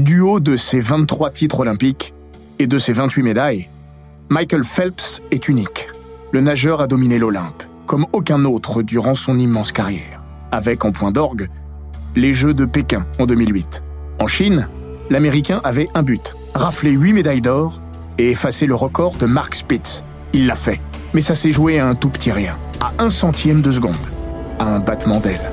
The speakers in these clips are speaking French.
Du haut de ses 23 titres olympiques et de ses 28 médailles, Michael Phelps est unique. Le nageur a dominé l'Olympe, comme aucun autre durant son immense carrière, avec en point d'orgue les Jeux de Pékin en 2008. En Chine, l'Américain avait un but, rafler 8 médailles d'or et effacer le record de Mark Spitz. Il l'a fait, mais ça s'est joué à un tout petit rien, à un centième de seconde, à un battement d'aile.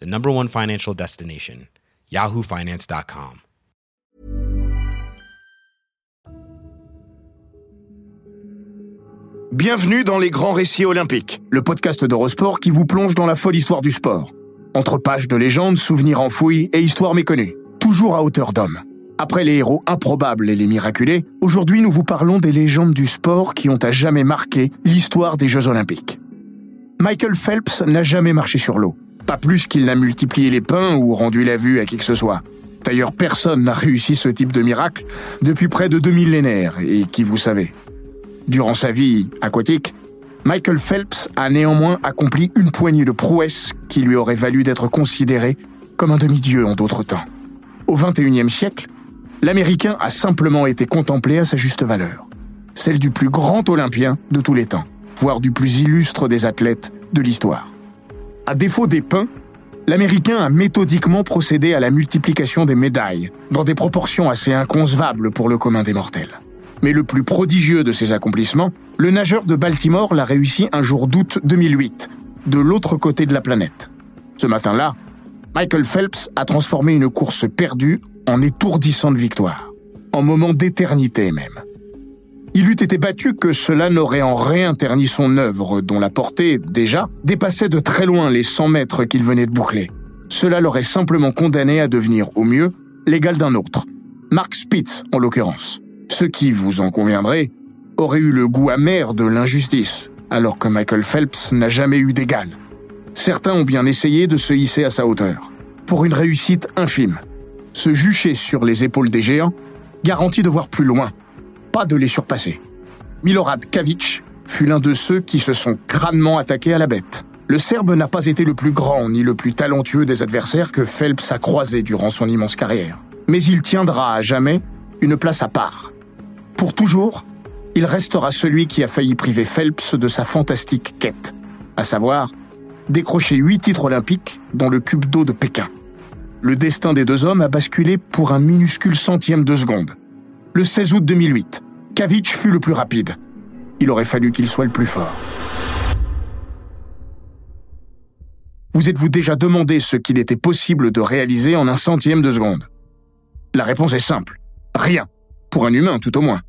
the number one financial destination, yahoofinance.com. Bienvenue dans les grands récits olympiques, le podcast d'Eurosport qui vous plonge dans la folle histoire du sport. Entre pages de légendes, souvenirs enfouis et histoires méconnues, toujours à hauteur d'homme. Après les héros improbables et les miraculés, aujourd'hui nous vous parlons des légendes du sport qui ont à jamais marqué l'histoire des Jeux olympiques. Michael Phelps n'a jamais marché sur l'eau. Pas plus qu'il n'a multiplié les pains ou rendu la vue à qui que ce soit. D'ailleurs, personne n'a réussi ce type de miracle depuis près de deux millénaires, et qui vous savez. Durant sa vie aquatique, Michael Phelps a néanmoins accompli une poignée de prouesses qui lui auraient valu d'être considéré comme un demi-dieu en d'autres temps. Au XXIe siècle, l'Américain a simplement été contemplé à sa juste valeur, celle du plus grand Olympien de tous les temps, voire du plus illustre des athlètes de l'histoire. À défaut des pains, l'Américain a méthodiquement procédé à la multiplication des médailles, dans des proportions assez inconcevables pour le commun des mortels. Mais le plus prodigieux de ses accomplissements, le nageur de Baltimore l'a réussi un jour d'août 2008, de l'autre côté de la planète. Ce matin-là, Michael Phelps a transformé une course perdue en étourdissante victoire, en moment d'éternité même. Il eût été battu que cela n'aurait en rien terni son œuvre, dont la portée, déjà, dépassait de très loin les 100 mètres qu'il venait de boucler. Cela l'aurait simplement condamné à devenir, au mieux, l'égal d'un autre. Mark Spitz, en l'occurrence. Ce qui, vous en conviendrez, aurait eu le goût amer de l'injustice, alors que Michael Phelps n'a jamais eu d'égal. Certains ont bien essayé de se hisser à sa hauteur, pour une réussite infime. Se jucher sur les épaules des géants garantit de voir plus loin, pas de les surpasser. Milorad Kavic fut l'un de ceux qui se sont crânement attaqués à la bête. Le Serbe n'a pas été le plus grand ni le plus talentueux des adversaires que Phelps a croisés durant son immense carrière. Mais il tiendra à jamais une place à part. Pour toujours, il restera celui qui a failli priver Phelps de sa fantastique quête, à savoir décrocher huit titres olympiques dans le cube d'eau de Pékin. Le destin des deux hommes a basculé pour un minuscule centième de seconde. Le 16 août 2008, Kavic fut le plus rapide. Il aurait fallu qu'il soit le plus fort. Vous êtes-vous déjà demandé ce qu'il était possible de réaliser en un centième de seconde? La réponse est simple. Rien. Pour un humain, tout au moins.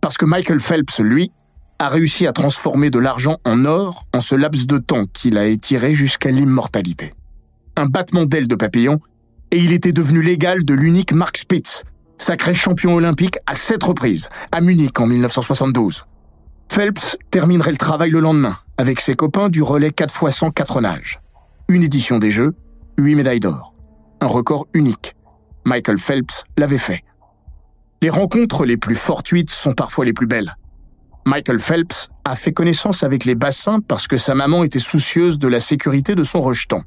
Parce que Michael Phelps, lui, a réussi à transformer de l'argent en or en ce laps de temps qu'il a étiré jusqu'à l'immortalité. Un battement d'aile de papillon, et il était devenu l'égal de l'unique Mark Spitz, sacré champion olympique à sept reprises, à Munich en 1972. Phelps terminerait le travail le lendemain, avec ses copains du relais 4 x 100 4 nages. Une édition des Jeux, huit médailles d'or. Un record unique. Michael Phelps l'avait fait. Les rencontres les plus fortuites sont parfois les plus belles. Michael Phelps a fait connaissance avec les bassins parce que sa maman était soucieuse de la sécurité de son rejeton.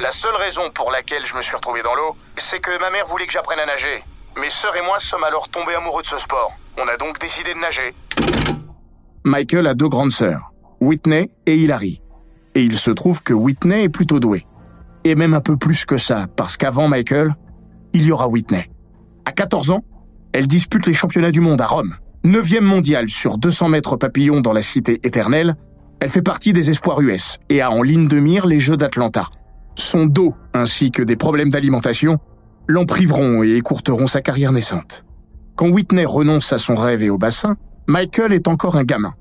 La seule raison pour laquelle je me suis retrouvé dans l'eau, c'est que ma mère voulait que j'apprenne à nager. Mes sœurs et moi sommes alors tombés amoureux de ce sport. On a donc décidé de nager. Michael a deux grandes sœurs, Whitney et Hilary. Et il se trouve que Whitney est plutôt douée. Et même un peu plus que ça, parce qu'avant Michael, il y aura Whitney. À 14 ans, elle dispute les championnats du monde à Rome. Neuvième mondiale sur 200 mètres papillon dans la cité éternelle, elle fait partie des espoirs US et a en ligne de mire les Jeux d'Atlanta. Son dos, ainsi que des problèmes d'alimentation, l'en priveront et écourteront sa carrière naissante. Quand Whitney renonce à son rêve et au bassin, Michael est encore un gamin.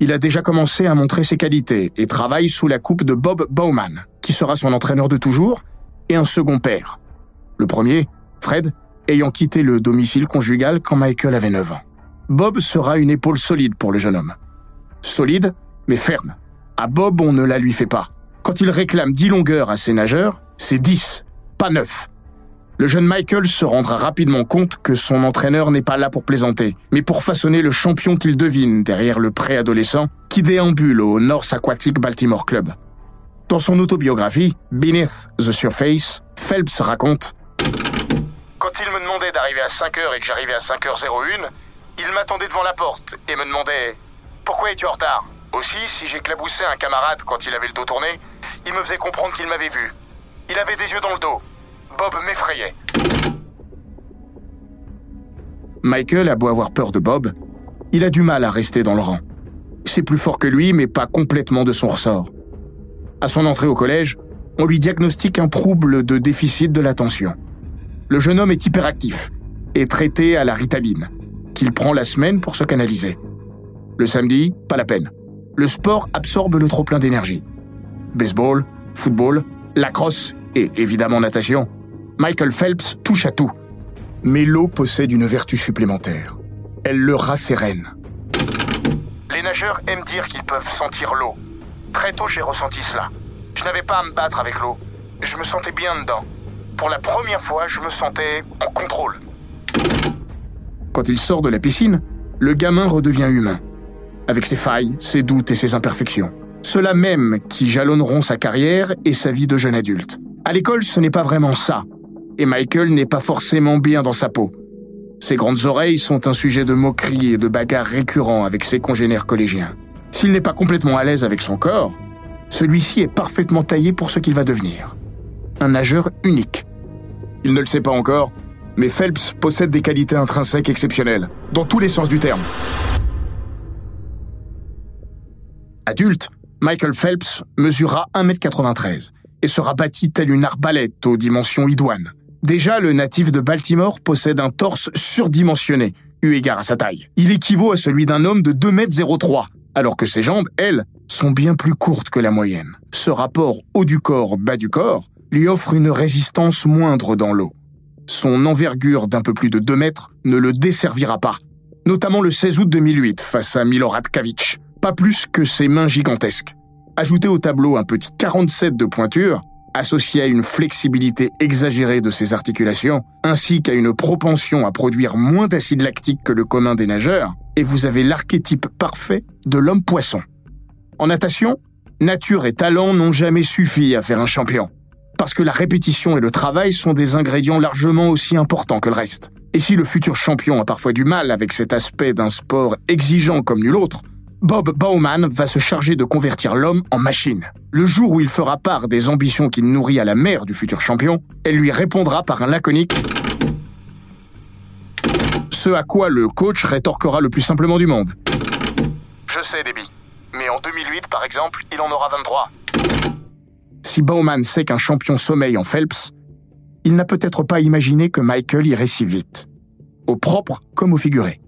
Il a déjà commencé à montrer ses qualités et travaille sous la coupe de Bob Bowman, qui sera son entraîneur de toujours, et un second père. Le premier, Fred, ayant quitté le domicile conjugal quand Michael avait 9 ans. Bob sera une épaule solide pour le jeune homme. Solide, mais ferme. À Bob, on ne la lui fait pas. Quand il réclame 10 longueurs à ses nageurs, c'est 10, pas 9. Le jeune Michael se rendra rapidement compte que son entraîneur n'est pas là pour plaisanter, mais pour façonner le champion qu'il devine derrière le préadolescent qui déambule au North Aquatic Baltimore Club. Dans son autobiographie, Beneath the Surface, Phelps raconte Quand il me demandait d'arriver à 5h et que j'arrivais à 5h01, il m'attendait devant la porte et me demandait Pourquoi es-tu en retard? Aussi, si j'éclaboussais un camarade quand il avait le dos tourné, il me faisait comprendre qu'il m'avait vu. Il avait des yeux dans le dos. Bob m'effrayait. Michael a beau avoir peur de Bob, il a du mal à rester dans le rang. C'est plus fort que lui, mais pas complètement de son ressort. À son entrée au collège, on lui diagnostique un trouble de déficit de l'attention. Le jeune homme est hyperactif et traité à la ritaline, qu'il prend la semaine pour se canaliser. Le samedi, pas la peine. Le sport absorbe le trop-plein d'énergie. Baseball, football, lacrosse et évidemment natation. Michael Phelps touche à tout. Mais l'eau possède une vertu supplémentaire. Elle le rassérène. Les nageurs aiment dire qu'ils peuvent sentir l'eau. Très tôt, j'ai ressenti cela. Je n'avais pas à me battre avec l'eau. Je me sentais bien dedans. Pour la première fois, je me sentais en contrôle. Quand il sort de la piscine, le gamin redevient humain, avec ses failles, ses doutes et ses imperfections. Ceux-là même qui jalonneront sa carrière et sa vie de jeune adulte. À l'école, ce n'est pas vraiment ça, et Michael n'est pas forcément bien dans sa peau. Ses grandes oreilles sont un sujet de moquerie et de bagarre récurrent avec ses congénères collégiens. S'il n'est pas complètement à l'aise avec son corps, celui-ci est parfaitement taillé pour ce qu'il va devenir. Un nageur unique. Il ne le sait pas encore, mais Phelps possède des qualités intrinsèques exceptionnelles, dans tous les sens du terme. Adulte, Michael Phelps mesurera 1m93 et sera bâti tel une arbalète aux dimensions idoines. Déjà, le natif de Baltimore possède un torse surdimensionné, eu égard à sa taille. Il équivaut à celui d'un homme de 2m03, alors que ses jambes, elles, sont bien plus courtes que la moyenne. Ce rapport haut du corps, bas du corps, lui offre une résistance moindre dans l'eau. Son envergure d'un peu plus de 2 mètres ne le desservira pas, notamment le 16 août 2008 face à Milorad pas plus que ses mains gigantesques. Ajoutez au tableau un petit 47 de pointure, associé à une flexibilité exagérée de ses articulations, ainsi qu'à une propension à produire moins d'acide lactique que le commun des nageurs, et vous avez l'archétype parfait de l'homme poisson. En natation, nature et talent n'ont jamais suffi à faire un champion, parce que la répétition et le travail sont des ingrédients largement aussi importants que le reste. Et si le futur champion a parfois du mal avec cet aspect d'un sport exigeant comme nul autre, Bob Bauman va se charger de convertir l'homme en machine. Le jour où il fera part des ambitions qu'il nourrit à la mère du futur champion, elle lui répondra par un laconique ce à quoi le coach rétorquera le plus simplement du monde. Je sais, Debbie. Mais en 2008, par exemple, il en aura 23. Si Bauman sait qu'un champion sommeille en Phelps, il n'a peut-être pas imaginé que Michael irait si vite. Au propre comme au figuré.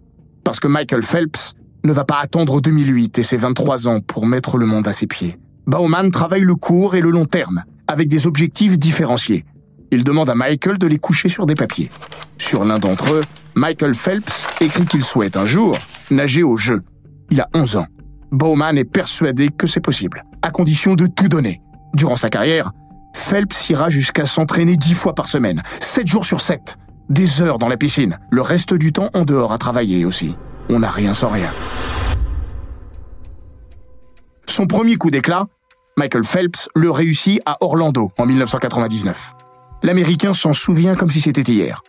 Parce que Michael Phelps ne va pas attendre 2008 et ses 23 ans pour mettre le monde à ses pieds. Bauman travaille le court et le long terme, avec des objectifs différenciés. Il demande à Michael de les coucher sur des papiers. Sur l'un d'entre eux, Michael Phelps écrit qu'il souhaite un jour nager au jeu. Il a 11 ans. Bowman est persuadé que c'est possible, à condition de tout donner. Durant sa carrière, Phelps ira jusqu'à s'entraîner 10 fois par semaine, 7 jours sur 7. Des heures dans la piscine, le reste du temps en dehors à travailler aussi. On n'a rien sans rien. Son premier coup d'éclat, Michael Phelps le réussit à Orlando en 1999. L'Américain s'en souvient comme si c'était hier.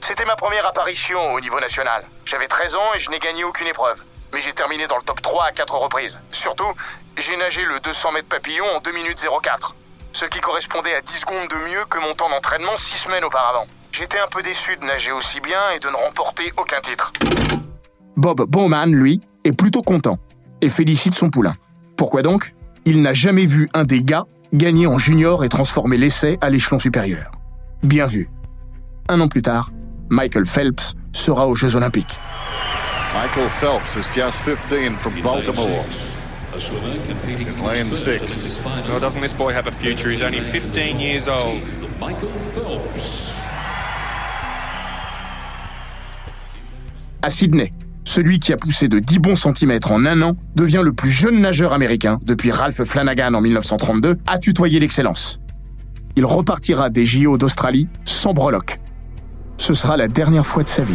C'était ma première apparition au niveau national. J'avais 13 ans et je n'ai gagné aucune épreuve. Mais j'ai terminé dans le top 3 à 4 reprises. Surtout, j'ai nagé le 200 mètres papillon en 2 minutes 04. Ce qui correspondait à 10 secondes de mieux que mon temps d'entraînement 6 semaines auparavant. J'étais un peu déçu de nager aussi bien et de ne remporter aucun titre. Bob Bowman, lui, est plutôt content et félicite son poulain. Pourquoi donc? Il n'a jamais vu un des gars gagner en junior et transformer l'essai à l'échelon supérieur. Bien vu. Un an plus tard, Michael Phelps sera aux Jeux Olympiques. Michael Phelps is just 15 from Baltimore. In lane 6. Well, doesn't this boy have a future? He's only 15 years old. À Sydney, celui qui a poussé de 10 bons centimètres en un an devient le plus jeune nageur américain depuis Ralph Flanagan en 1932 à tutoyer l'excellence. Il repartira des JO d'Australie sans breloque. Ce sera la dernière fois de sa vie.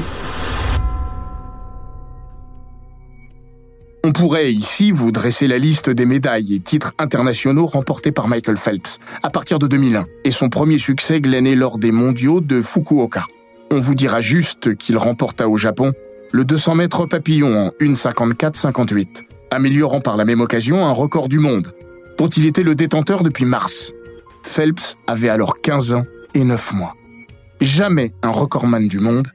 On pourrait ici vous dresser la liste des médailles et titres internationaux remportés par Michael Phelps à partir de 2001 et son premier succès glané lors des mondiaux de Fukuoka. On vous dira juste qu'il remporta au Japon le 200 mètres papillon en 1,54-58, améliorant par la même occasion un record du monde, dont il était le détenteur depuis mars. Phelps avait alors 15 ans et 9 mois. Jamais un recordman du monde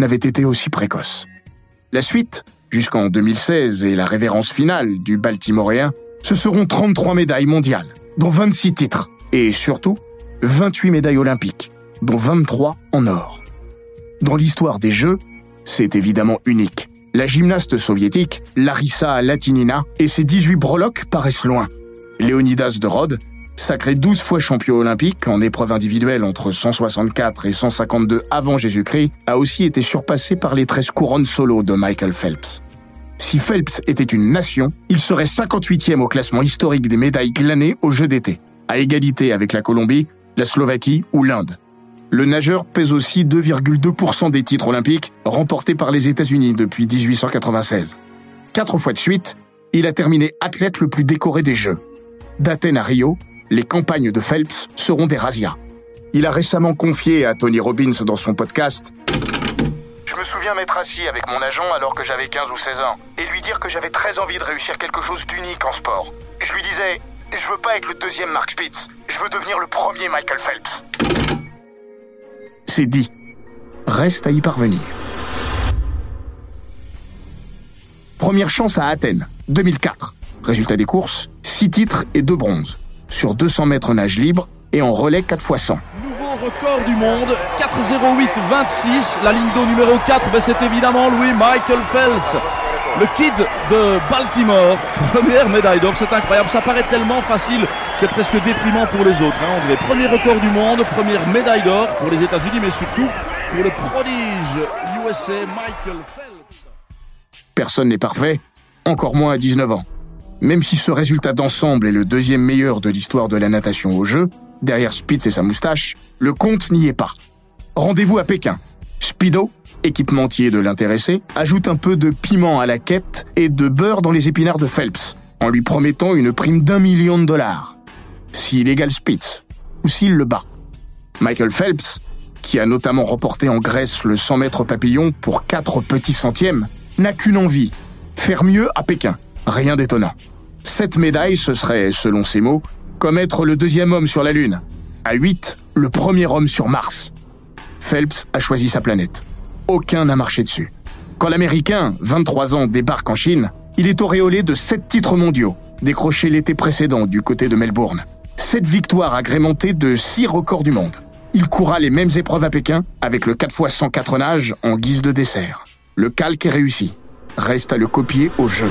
n'avait été aussi précoce. La suite, jusqu'en 2016 et la révérence finale du Baltimoréen, ce seront 33 médailles mondiales, dont 26 titres, et surtout 28 médailles olympiques, dont 23 en or. Dans l'histoire des Jeux, c'est évidemment unique. La gymnaste soviétique, Larissa Latinina, et ses 18 breloques paraissent loin. Léonidas de Rhodes, sacré 12 fois champion olympique en épreuve individuelle entre 164 et 152 avant Jésus-Christ, a aussi été surpassé par les 13 couronnes solo de Michael Phelps. Si Phelps était une nation, il serait 58e au classement historique des médailles glanées aux Jeux d'été, à égalité avec la Colombie, la Slovaquie ou l'Inde. Le nageur pèse aussi 2,2% des titres olympiques remportés par les États-Unis depuis 1896. Quatre fois de suite, il a terminé athlète le plus décoré des Jeux. D'Athènes à Rio, les campagnes de Phelps seront des razzias. Il a récemment confié à Tony Robbins dans son podcast Je me souviens m'être assis avec mon agent alors que j'avais 15 ou 16 ans et lui dire que j'avais très envie de réussir quelque chose d'unique en sport. Je lui disais Je veux pas être le deuxième Mark Spitz, je veux devenir le premier Michael Phelps. C'est dit. Reste à y parvenir. Première chance à Athènes, 2004. Résultat des courses, 6 titres et 2 bronzes. Sur 200 mètres nage libre et en relais 4 x 100. Nouveau record du monde, 4,08,26. La ligne d'eau numéro 4, ben c'est évidemment Louis Michael Phelps. Le kid de Baltimore, première médaille d'or, c'est incroyable, ça paraît tellement facile, c'est presque déprimant pour les autres. Hein. On premier record du monde, première médaille d'or pour les États-Unis, mais surtout pour le prodige USA Michael Phelps. Personne n'est parfait, encore moins à 19 ans. Même si ce résultat d'ensemble est le deuxième meilleur de l'histoire de la natation au jeu, derrière Spitz et sa moustache, le compte n'y est pas. Rendez-vous à Pékin. Speedo, équipementier de l'intéressé, ajoute un peu de piment à la quête et de beurre dans les épinards de Phelps, en lui promettant une prime d'un million de dollars. S'il égale Spitz, ou s'il le bat. Michael Phelps, qui a notamment remporté en Grèce le 100 mètres papillon pour 4 petits centièmes, n'a qu'une envie, faire mieux à Pékin. Rien d'étonnant. Cette médaille, ce serait, selon ses mots, comme être le deuxième homme sur la Lune. À 8, le premier homme sur Mars. Phelps a choisi sa planète aucun n'a marché dessus. Quand l'Américain, 23 ans, débarque en Chine, il est auréolé de 7 titres mondiaux, décrochés l'été précédent du côté de Melbourne. 7 victoires agrémentées de 6 records du monde. Il courra les mêmes épreuves à Pékin avec le 4 x 104 nages en guise de dessert. Le calque est réussi. Reste à le copier au jeu.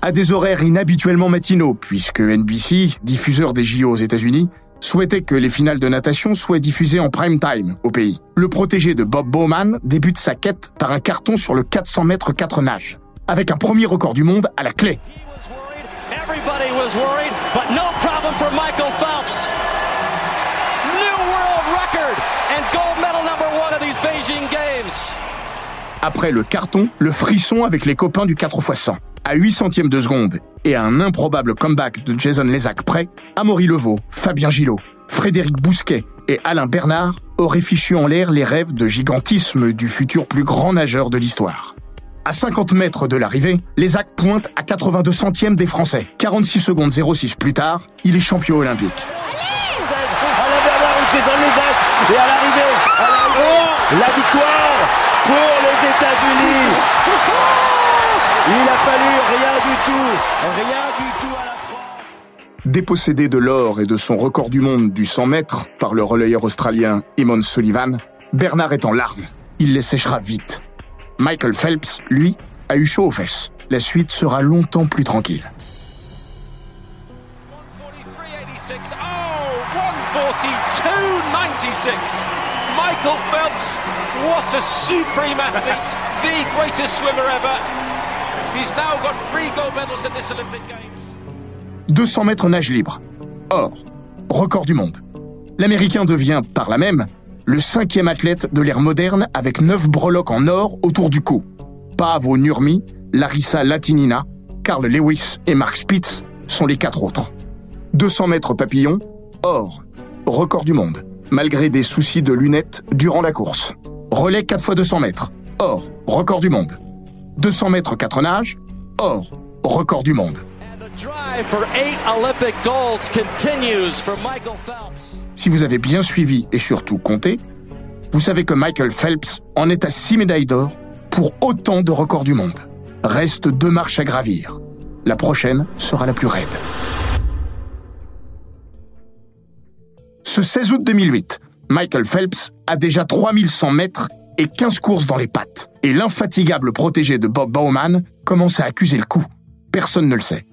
À des horaires inhabituellement matinaux, puisque NBC, diffuseur des JO aux États-Unis, souhaitait que les finales de natation soient diffusées en prime time au pays. Le protégé de Bob Bowman débute sa quête par un carton sur le 400 mètres 4 nages, avec un premier record du monde à la clé. Après le carton, le frisson avec les copains du 4 x 100 à 8 centièmes de seconde et à un improbable comeback de Jason Lézac près, Amaury Levaux, Fabien Gillot, Frédéric Bousquet et Alain Bernard auraient fichu en l'air les rêves de gigantisme du futur plus grand nageur de l'histoire. À 50 mètres de l'arrivée, Lézac pointe à 82 centièmes des Français. 46 secondes 06 plus tard, il est champion olympique. Jason et à l'arrivée, la victoire pour les États-Unis. Il a fallu rien du tout, rien du tout à la France. Dépossédé de l'or et de son record du monde du 100 mètres par le relayeur australien Eamon Sullivan, Bernard est en larmes. Il les séchera vite. Michael Phelps, lui, a eu chaud aux fesses. La suite sera longtemps plus tranquille. 143.86. Oh, 142.96. Michael Phelps, what a supreme athlete, the greatest swimmer ever. 200 mètres nage libre. Or, record du monde. L'Américain devient, par là même, le cinquième athlète de l'ère moderne avec neuf breloques en or autour du cou. Paavo Nurmi, Larissa Latinina, Carl Lewis et Mark Spitz sont les quatre autres. 200 mètres papillon, or, record du monde, malgré des soucis de lunettes durant la course. Relais 4 x 200 mètres, or, record du monde. 200 mètres 4 nages, or, record du monde. Si vous avez bien suivi et surtout compté, vous savez que Michael Phelps en est à 6 médailles d'or pour autant de records du monde. Reste deux marches à gravir. La prochaine sera la plus raide. Ce 16 août 2008, Michael Phelps a déjà 3100 mètres et 15 courses dans les pattes. Et l'infatigable protégé de Bob Bowman commence à accuser le coup. Personne ne le sait.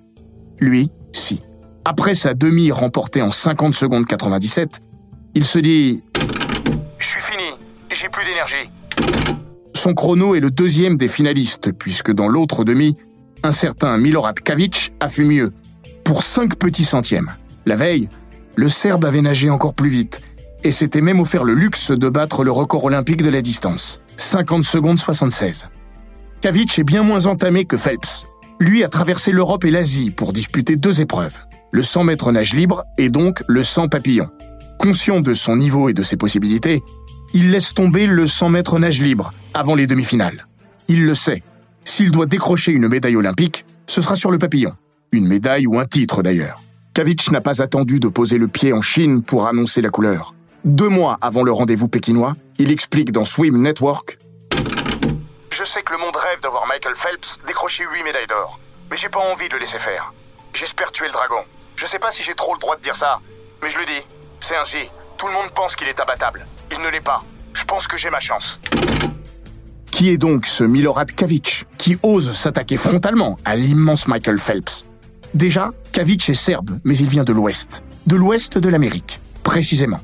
Lui, si. Après sa demi remportée en 50 secondes 97, il se dit Je suis fini, j'ai plus d'énergie. son chrono est le deuxième des finalistes, puisque dans l'autre demi, un certain Milorad Kavic a fait mieux, pour 5 petits centièmes. La veille, le Serbe avait nagé encore plus vite, et s'était même offert le luxe de battre le record olympique de la distance, 50 secondes 76. Kavic est bien moins entamé que Phelps. Lui a traversé l'Europe et l'Asie pour disputer deux épreuves, le 100 mètres nage libre et donc le 100 papillon. Conscient de son niveau et de ses possibilités, il laisse tomber le 100 mètres nage libre avant les demi-finales. Il le sait. S'il doit décrocher une médaille olympique, ce sera sur le papillon. Une médaille ou un titre d'ailleurs. Kavic n'a pas attendu de poser le pied en Chine pour annoncer la couleur. Deux mois avant le rendez-vous pékinois, il explique dans Swim Network Je sais que le monde rêve de voir Michael Phelps décrocher 8 médailles d'or. Mais j'ai pas envie de le laisser faire. J'espère tuer le dragon. Je sais pas si j'ai trop le droit de dire ça, mais je le dis. C'est ainsi. Tout le monde pense qu'il est imbattable. Il ne l'est pas. Je pense que j'ai ma chance. Qui est donc ce Milorad Kavic qui ose s'attaquer frontalement à l'immense Michael Phelps? Déjà, Kavic est serbe, mais il vient de l'ouest. De l'ouest de l'Amérique, précisément.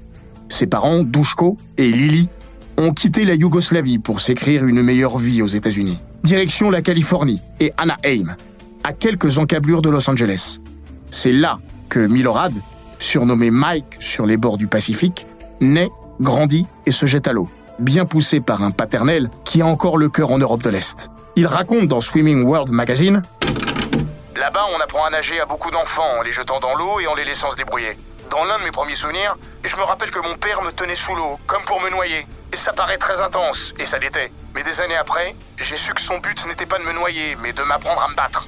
Ses parents, Dushko et Lili, ont quitté la Yougoslavie pour s'écrire une meilleure vie aux États-Unis. Direction la Californie et Anaheim, à quelques encablures de Los Angeles. C'est là que Milorad, surnommé Mike sur les bords du Pacifique, naît, grandit et se jette à l'eau, bien poussé par un paternel qui a encore le cœur en Europe de l'Est. Il raconte dans Swimming World Magazine Là-bas, on apprend à nager à beaucoup d'enfants en les jetant dans l'eau et en les laissant se débrouiller. Dans l'un de mes premiers souvenirs, je me rappelle que mon père me tenait sous l'eau, comme pour me noyer. Et ça paraît très intense, et ça l'était. Mais des années après, j'ai su que son but n'était pas de me noyer, mais de m'apprendre à me battre.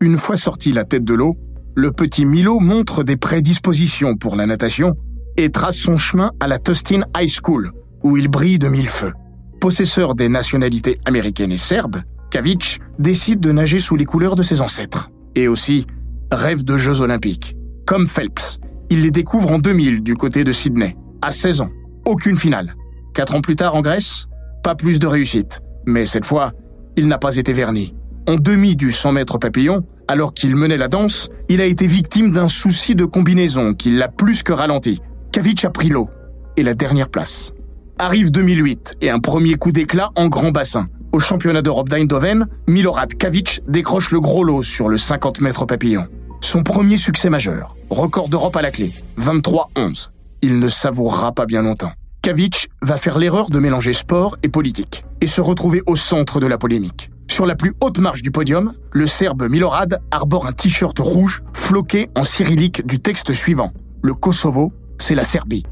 Une fois sorti la tête de l'eau, le petit Milo montre des prédispositions pour la natation et trace son chemin à la Tustin High School, où il brille de mille feux. Possesseur des nationalités américaines et serbes, Kavic décide de nager sous les couleurs de ses ancêtres. Et aussi, rêve de Jeux olympiques. Comme Phelps, il les découvre en 2000 du côté de Sydney. À 16 ans, aucune finale. Quatre ans plus tard en Grèce, pas plus de réussite. Mais cette fois, il n'a pas été verni. En demi du 100 mètres papillon, alors qu'il menait la danse, il a été victime d'un souci de combinaison qui l'a plus que ralenti. Kavic a pris l'eau et la dernière place. Arrive 2008 et un premier coup d'éclat en grand bassin. Au championnat d'Europe d'Eindhoven, Milorad Kavic décroche le gros lot sur le 50 mètres papillon. Son premier succès majeur, record d'Europe à la clé, 23-11. Il ne savourera pas bien longtemps. Kavic va faire l'erreur de mélanger sport et politique et se retrouver au centre de la polémique. Sur la plus haute marche du podium, le Serbe Milorad arbore un t-shirt rouge floqué en cyrillique du texte suivant. Le Kosovo, c'est la Serbie.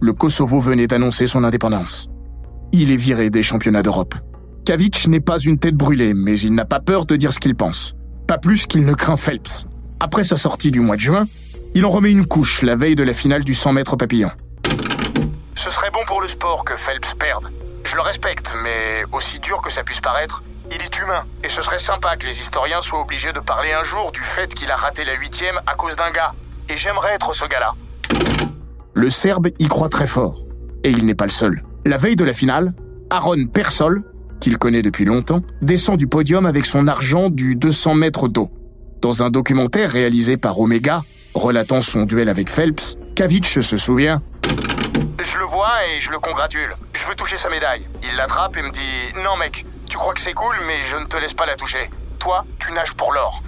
Le Kosovo venait d'annoncer son indépendance. Il est viré des championnats d'Europe. Kavic n'est pas une tête brûlée, mais il n'a pas peur de dire ce qu'il pense. Pas plus qu'il ne craint Phelps. Après sa sortie du mois de juin, il en remet une couche la veille de la finale du 100 mètres papillon. Ce serait bon pour le sport que Phelps perde. Je le respecte, mais aussi dur que ça puisse paraître, il est humain. Et ce serait sympa que les historiens soient obligés de parler un jour du fait qu'il a raté la huitième à cause d'un gars. Et j'aimerais être ce gars-là. Le Serbe y croit très fort. Et il n'est pas le seul. La veille de la finale, Aaron Persol, qu'il connaît depuis longtemps, descend du podium avec son argent du 200 mètres d'eau. Dans un documentaire réalisé par Omega, relatant son duel avec Phelps, Kavic se souvient Je le vois et je le congratule. Je veux toucher sa médaille. Il l'attrape et me dit Non, mec, tu crois que c'est cool, mais je ne te laisse pas la toucher. Toi, tu nages pour l'or.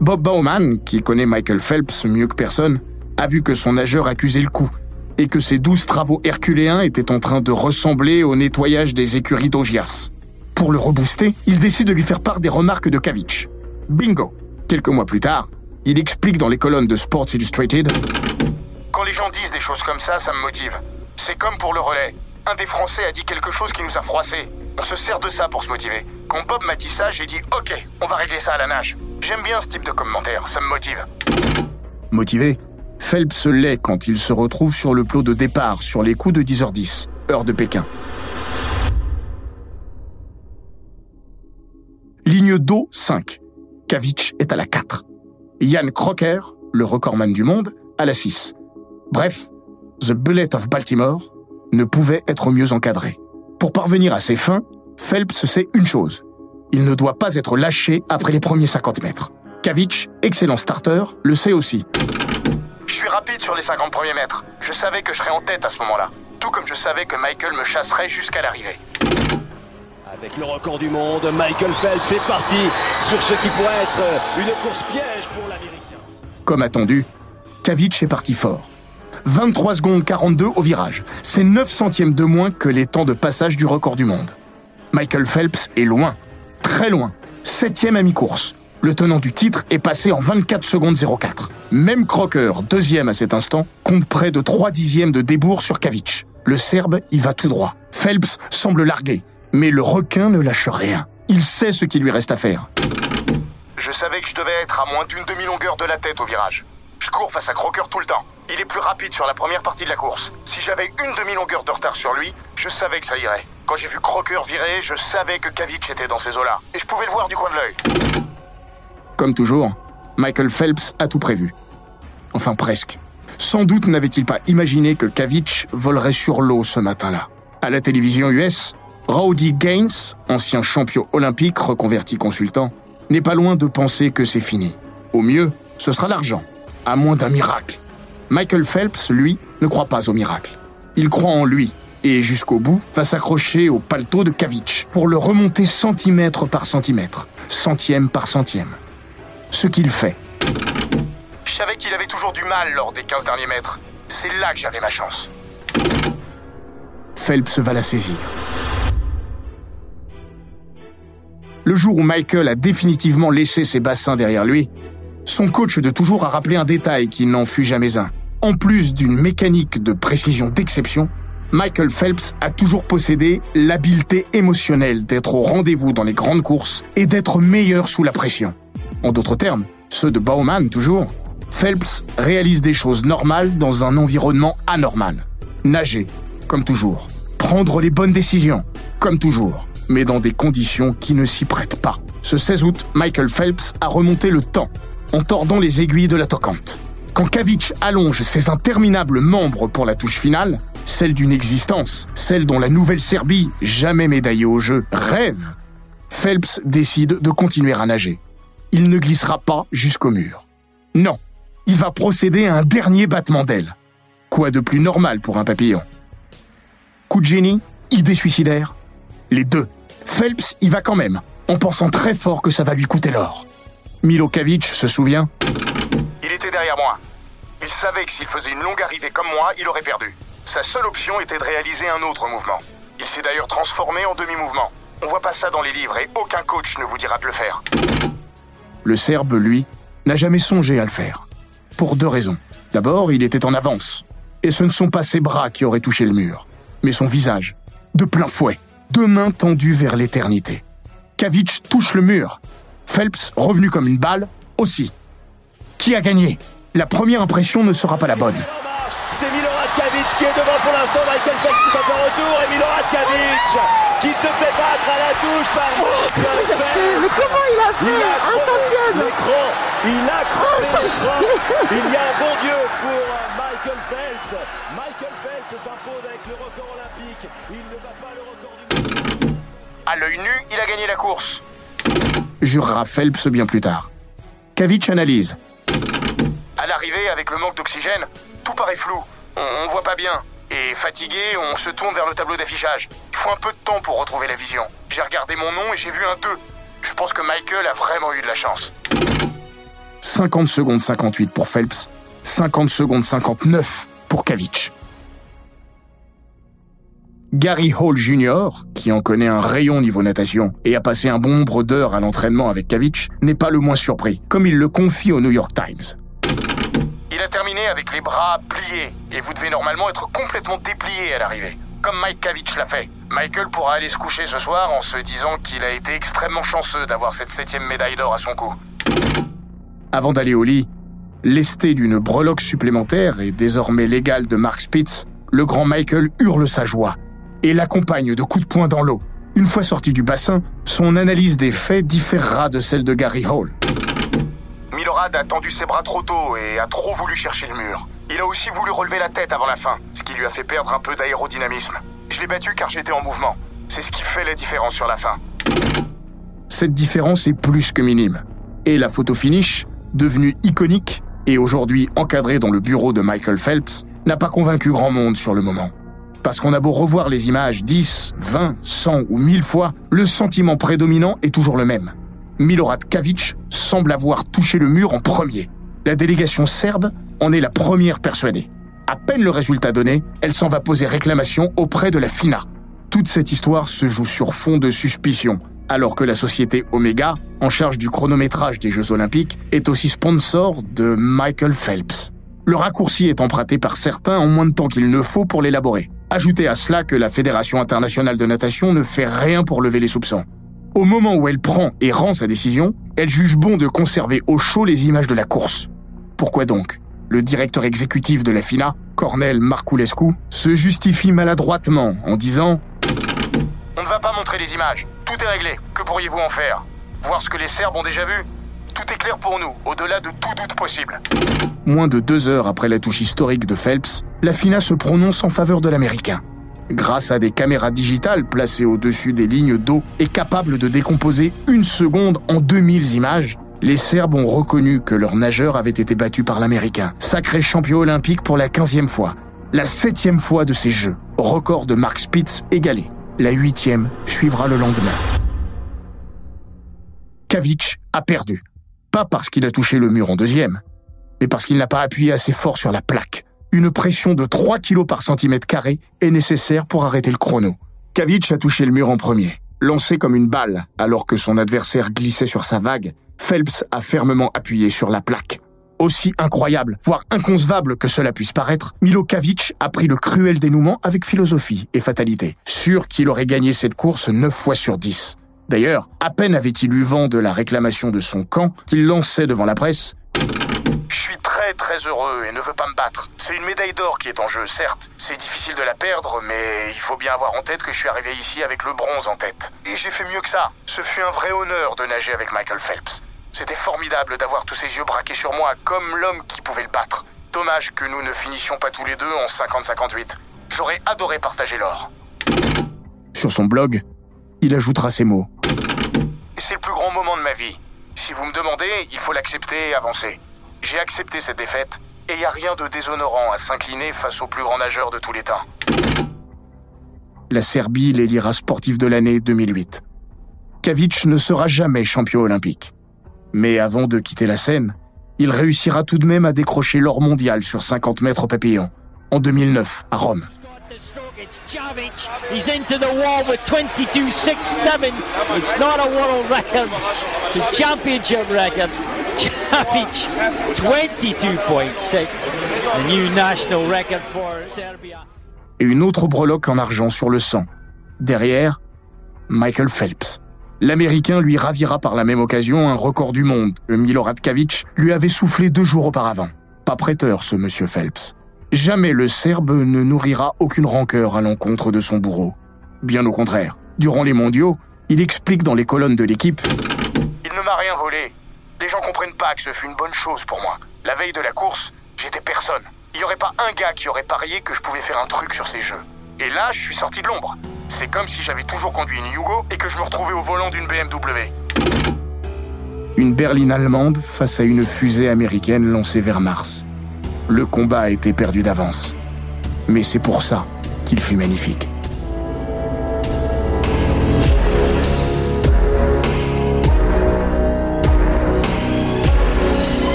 Bob Bauman, qui connaît Michael Phelps mieux que personne, a vu que son nageur accusait le coup et que ses douze travaux herculéens étaient en train de ressembler au nettoyage des écuries d'Ogias. Pour le rebooster, il décide de lui faire part des remarques de Kavic. Bingo Quelques mois plus tard, il explique dans les colonnes de Sports Illustrated Quand les gens disent des choses comme ça, ça me motive. C'est comme pour le relais. Un des Français a dit quelque chose qui nous a froissés. On se sert de ça pour se motiver. Quand Bob m'a dit ça, j'ai dit Ok, on va régler ça à la nage. J'aime bien ce type de commentaire, ça me motive. Motivé, Phelps l'est quand il se retrouve sur le plot de départ sur les coups de 10h10, heure de Pékin. Ligne d'eau 5. Kavic est à la 4. Yann Crocker, le recordman du monde, à la 6. Bref, The Bullet of Baltimore ne pouvait être mieux encadré. Pour parvenir à ses fins, Phelps sait une chose. Il ne doit pas être lâché après les premiers 50 mètres. Kavic, excellent starter, le sait aussi. Je suis rapide sur les 50 premiers mètres. Je savais que je serais en tête à ce moment-là. Tout comme je savais que Michael me chasserait jusqu'à l'arrivée. Avec le record du monde, Michael Phelps est parti sur ce qui pourrait être une course piège pour l'Américain. Comme attendu, Kavic est parti fort. 23 secondes 42 au virage. C'est 9 centièmes de moins que les temps de passage du record du monde. Michael Phelps est loin, très loin, septième à mi-course. Le tenant du titre est passé en 24 secondes 04. Même Crocker, deuxième à cet instant, compte près de 3 dixièmes de débours sur Kavic. Le Serbe y va tout droit. Phelps semble largué, mais le requin ne lâche rien. Il sait ce qu'il lui reste à faire. Je savais que je devais être à moins d'une demi-longueur de la tête au virage. Je cours face à Crocker tout le temps. Il est plus rapide sur la première partie de la course. Si j'avais une demi-longueur de retard sur lui, je savais que ça irait. Quand j'ai vu Crocker virer, je savais que Kavic était dans ces eaux-là. Et je pouvais le voir du coin de l'œil. Comme toujours, Michael Phelps a tout prévu. Enfin presque. Sans doute n'avait-il pas imaginé que Kavic volerait sur l'eau ce matin-là. À la télévision US, Rowdy Gaines, ancien champion olympique reconverti consultant, n'est pas loin de penser que c'est fini. Au mieux, ce sera l'argent, à moins d'un miracle. Michael Phelps, lui, ne croit pas au miracle. Il croit en lui et jusqu'au bout va s'accrocher au paletot de Kavic pour le remonter centimètre par centimètre, centième par centième. Ce qu'il fait. Je savais qu'il avait toujours du mal lors des 15 derniers mètres. C'est là que j'avais ma chance. Phelps va la saisir. Le jour où Michael a définitivement laissé ses bassins derrière lui, son coach de toujours a rappelé un détail qui n'en fut jamais un. En plus d'une mécanique de précision d'exception, Michael Phelps a toujours possédé l'habileté émotionnelle d'être au rendez-vous dans les grandes courses et d'être meilleur sous la pression. En d'autres termes, ceux de Bauman toujours, Phelps réalise des choses normales dans un environnement anormal. Nager, comme toujours. Prendre les bonnes décisions, comme toujours. Mais dans des conditions qui ne s'y prêtent pas. Ce 16 août, Michael Phelps a remonté le temps en tordant les aiguilles de la toquante. Quand Kavic allonge ses interminables membres pour la touche finale, celle d'une existence, celle dont la nouvelle Serbie, jamais médaillée au jeu, rêve, Phelps décide de continuer à nager. Il ne glissera pas jusqu'au mur. Non, il va procéder à un dernier battement d'aile. Quoi de plus normal pour un papillon? Coup de génie Idée suicidaire Les deux. Phelps y va quand même, en pensant très fort que ça va lui coûter l'or. Milo Kavic se souvient Il était derrière moi. Il savait que s'il faisait une longue arrivée comme moi, il aurait perdu. Sa seule option était de réaliser un autre mouvement. Il s'est d'ailleurs transformé en demi-mouvement. On voit pas ça dans les livres et aucun coach ne vous dira de le faire. Le Serbe, lui, n'a jamais songé à le faire. Pour deux raisons. D'abord, il était en avance. Et ce ne sont pas ses bras qui auraient touché le mur, mais son visage, de plein fouet, deux mains tendues vers l'éternité. Kavic touche le mur. Phelps, revenu comme une balle, aussi. Qui a gagné? La première impression ne sera pas la bonne. C'est Milorad Kavic qui est devant pour l'instant. Michael Phelps qui est en retour. Et Milorad Kavic qui se fait battre à la touche par Michael Phelps. Mais comment il a fait? Un centième L'écran, il a Un l'écran. centième Il y a un bon Dieu pour Michael Phelps. Michael Phelps s'impose avec le record olympique. Il ne bat pas le record du monde. À l'œil nu, il a gagné la course. Jurera Phelps bien plus tard. Kavic analyse. À l'arrivée, avec le manque d'oxygène, tout paraît flou. On, on voit pas bien. Et fatigué, on se tourne vers le tableau d'affichage. Il faut un peu de temps pour retrouver la vision. J'ai regardé mon nom et j'ai vu un 2. Je pense que Michael a vraiment eu de la chance. 50 secondes 58 pour Phelps, 50 secondes 59 pour Kavic. Gary Hall Jr., qui en connaît un rayon niveau natation et a passé un bon nombre d'heures à l'entraînement avec Kavic, n'est pas le moins surpris, comme il le confie au New York Times. Il a terminé avec les bras pliés et vous devez normalement être complètement déplié à l'arrivée, comme Mike Kavic l'a fait. Michael pourra aller se coucher ce soir en se disant qu'il a été extrêmement chanceux d'avoir cette septième médaille d'or à son cou. Avant d'aller au lit, lesté d'une breloque supplémentaire et désormais légale de Mark Spitz, le grand Michael hurle sa joie et l'accompagne de coups de poing dans l'eau. Une fois sorti du bassin, son analyse des faits différera de celle de Gary Hall. Milorad a tendu ses bras trop tôt et a trop voulu chercher le mur. Il a aussi voulu relever la tête avant la fin, ce qui lui a fait perdre un peu d'aérodynamisme. Je l'ai battu car j'étais en mouvement. C'est ce qui fait la différence sur la fin. Cette différence est plus que minime. Et la photo finish, devenue iconique et aujourd'hui encadrée dans le bureau de Michael Phelps, n'a pas convaincu grand monde sur le moment. Parce qu'on a beau revoir les images 10, 20, 100 ou 1000 fois, le sentiment prédominant est toujours le même. Milorad Kavic semble avoir touché le mur en premier. La délégation serbe en est la première persuadée. À peine le résultat donné, elle s'en va poser réclamation auprès de la FINA. Toute cette histoire se joue sur fond de suspicion, alors que la société Omega, en charge du chronométrage des Jeux Olympiques, est aussi sponsor de Michael Phelps. Le raccourci est emprunté par certains en moins de temps qu'il ne faut pour l'élaborer. Ajoutez à cela que la Fédération internationale de natation ne fait rien pour lever les soupçons. Au moment où elle prend et rend sa décision, elle juge bon de conserver au chaud les images de la course. Pourquoi donc Le directeur exécutif de la FINA, Cornel Marculescu, se justifie maladroitement en disant On ne va pas montrer les images. Tout est réglé. Que pourriez-vous en faire? Voir ce que les Serbes ont déjà vu? Tout est clair pour nous, au-delà de tout doute possible. Moins de deux heures après la touche historique de Phelps, la FINA se prononce en faveur de l'Américain. Grâce à des caméras digitales placées au-dessus des lignes d'eau et capables de décomposer une seconde en 2000 images, les Serbes ont reconnu que leur nageur avait été battu par l'Américain, sacré champion olympique pour la 15e fois, la septième fois de ces Jeux, record de Mark Spitz égalé. La huitième suivra le lendemain. Kavic a perdu. Pas parce qu'il a touché le mur en deuxième, mais parce qu'il n'a pas appuyé assez fort sur la plaque. Une pression de 3 kg par centimètre carré est nécessaire pour arrêter le chrono. Kavic a touché le mur en premier. Lancé comme une balle alors que son adversaire glissait sur sa vague, Phelps a fermement appuyé sur la plaque. Aussi incroyable, voire inconcevable que cela puisse paraître, Milo Kavic a pris le cruel dénouement avec philosophie et fatalité, sûr qu'il aurait gagné cette course 9 fois sur 10. D'ailleurs, à peine avait-il eu vent de la réclamation de son camp qu'il lançait devant la presse Je suis très très heureux et ne veux pas me battre. C'est une médaille d'or qui est en jeu, certes. C'est difficile de la perdre, mais il faut bien avoir en tête que je suis arrivé ici avec le bronze en tête. Et j'ai fait mieux que ça. Ce fut un vrai honneur de nager avec Michael Phelps. C'était formidable d'avoir tous ses yeux braqués sur moi comme l'homme qui pouvait le battre. Dommage que nous ne finissions pas tous les deux en 50-58. J'aurais adoré partager l'or. sur son blog. Il ajoutera ces mots. C'est le plus grand moment de ma vie. Si vous me demandez, il faut l'accepter et avancer. J'ai accepté cette défaite, et il n'y a rien de déshonorant à s'incliner face au plus grand nageur de tous les temps. La Serbie l'élira sportif de l'année 2008. Kavic ne sera jamais champion olympique. Mais avant de quitter la scène, il réussira tout de même à décrocher l'or mondial sur 50 mètres au papillon, en 2009, à Rome. It's Javic. He's into the wall with 22.67. It's not a world record. It's a championship record. Javic, 22.6. The new national record for Serbia. Et une autre breloque en argent sur le sang. Derrière, Michael Phelps. L'Américain lui ravira par la même occasion un record du monde que Milorad Kavic lui avait soufflé deux jours auparavant. Pas prêteur, ce monsieur Phelps. Jamais le Serbe ne nourrira aucune rancœur à l'encontre de son bourreau. Bien au contraire, durant les mondiaux, il explique dans les colonnes de l'équipe Il ne m'a rien volé. Les gens comprennent pas que ce fut une bonne chose pour moi. La veille de la course, j'étais personne. Il n'y aurait pas un gars qui aurait parié que je pouvais faire un truc sur ces jeux. Et là, je suis sorti de l'ombre. C'est comme si j'avais toujours conduit une Yugo et que je me retrouvais au volant d'une BMW. Une berline allemande face à une fusée américaine lancée vers Mars. Le combat a été perdu d'avance. Mais c'est pour ça qu'il fut magnifique.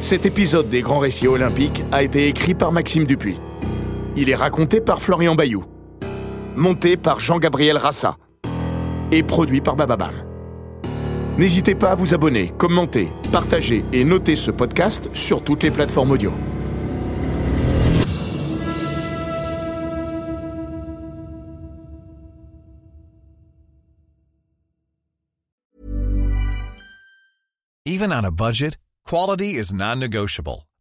Cet épisode des grands récits olympiques a été écrit par Maxime Dupuis. Il est raconté par Florian Bayou. Monté par Jean-Gabriel Rassa. Et produit par Bababam. N'hésitez pas à vous abonner, commenter, partager et noter ce podcast sur toutes les plateformes audio. Even on a budget, quality is non-negotiable.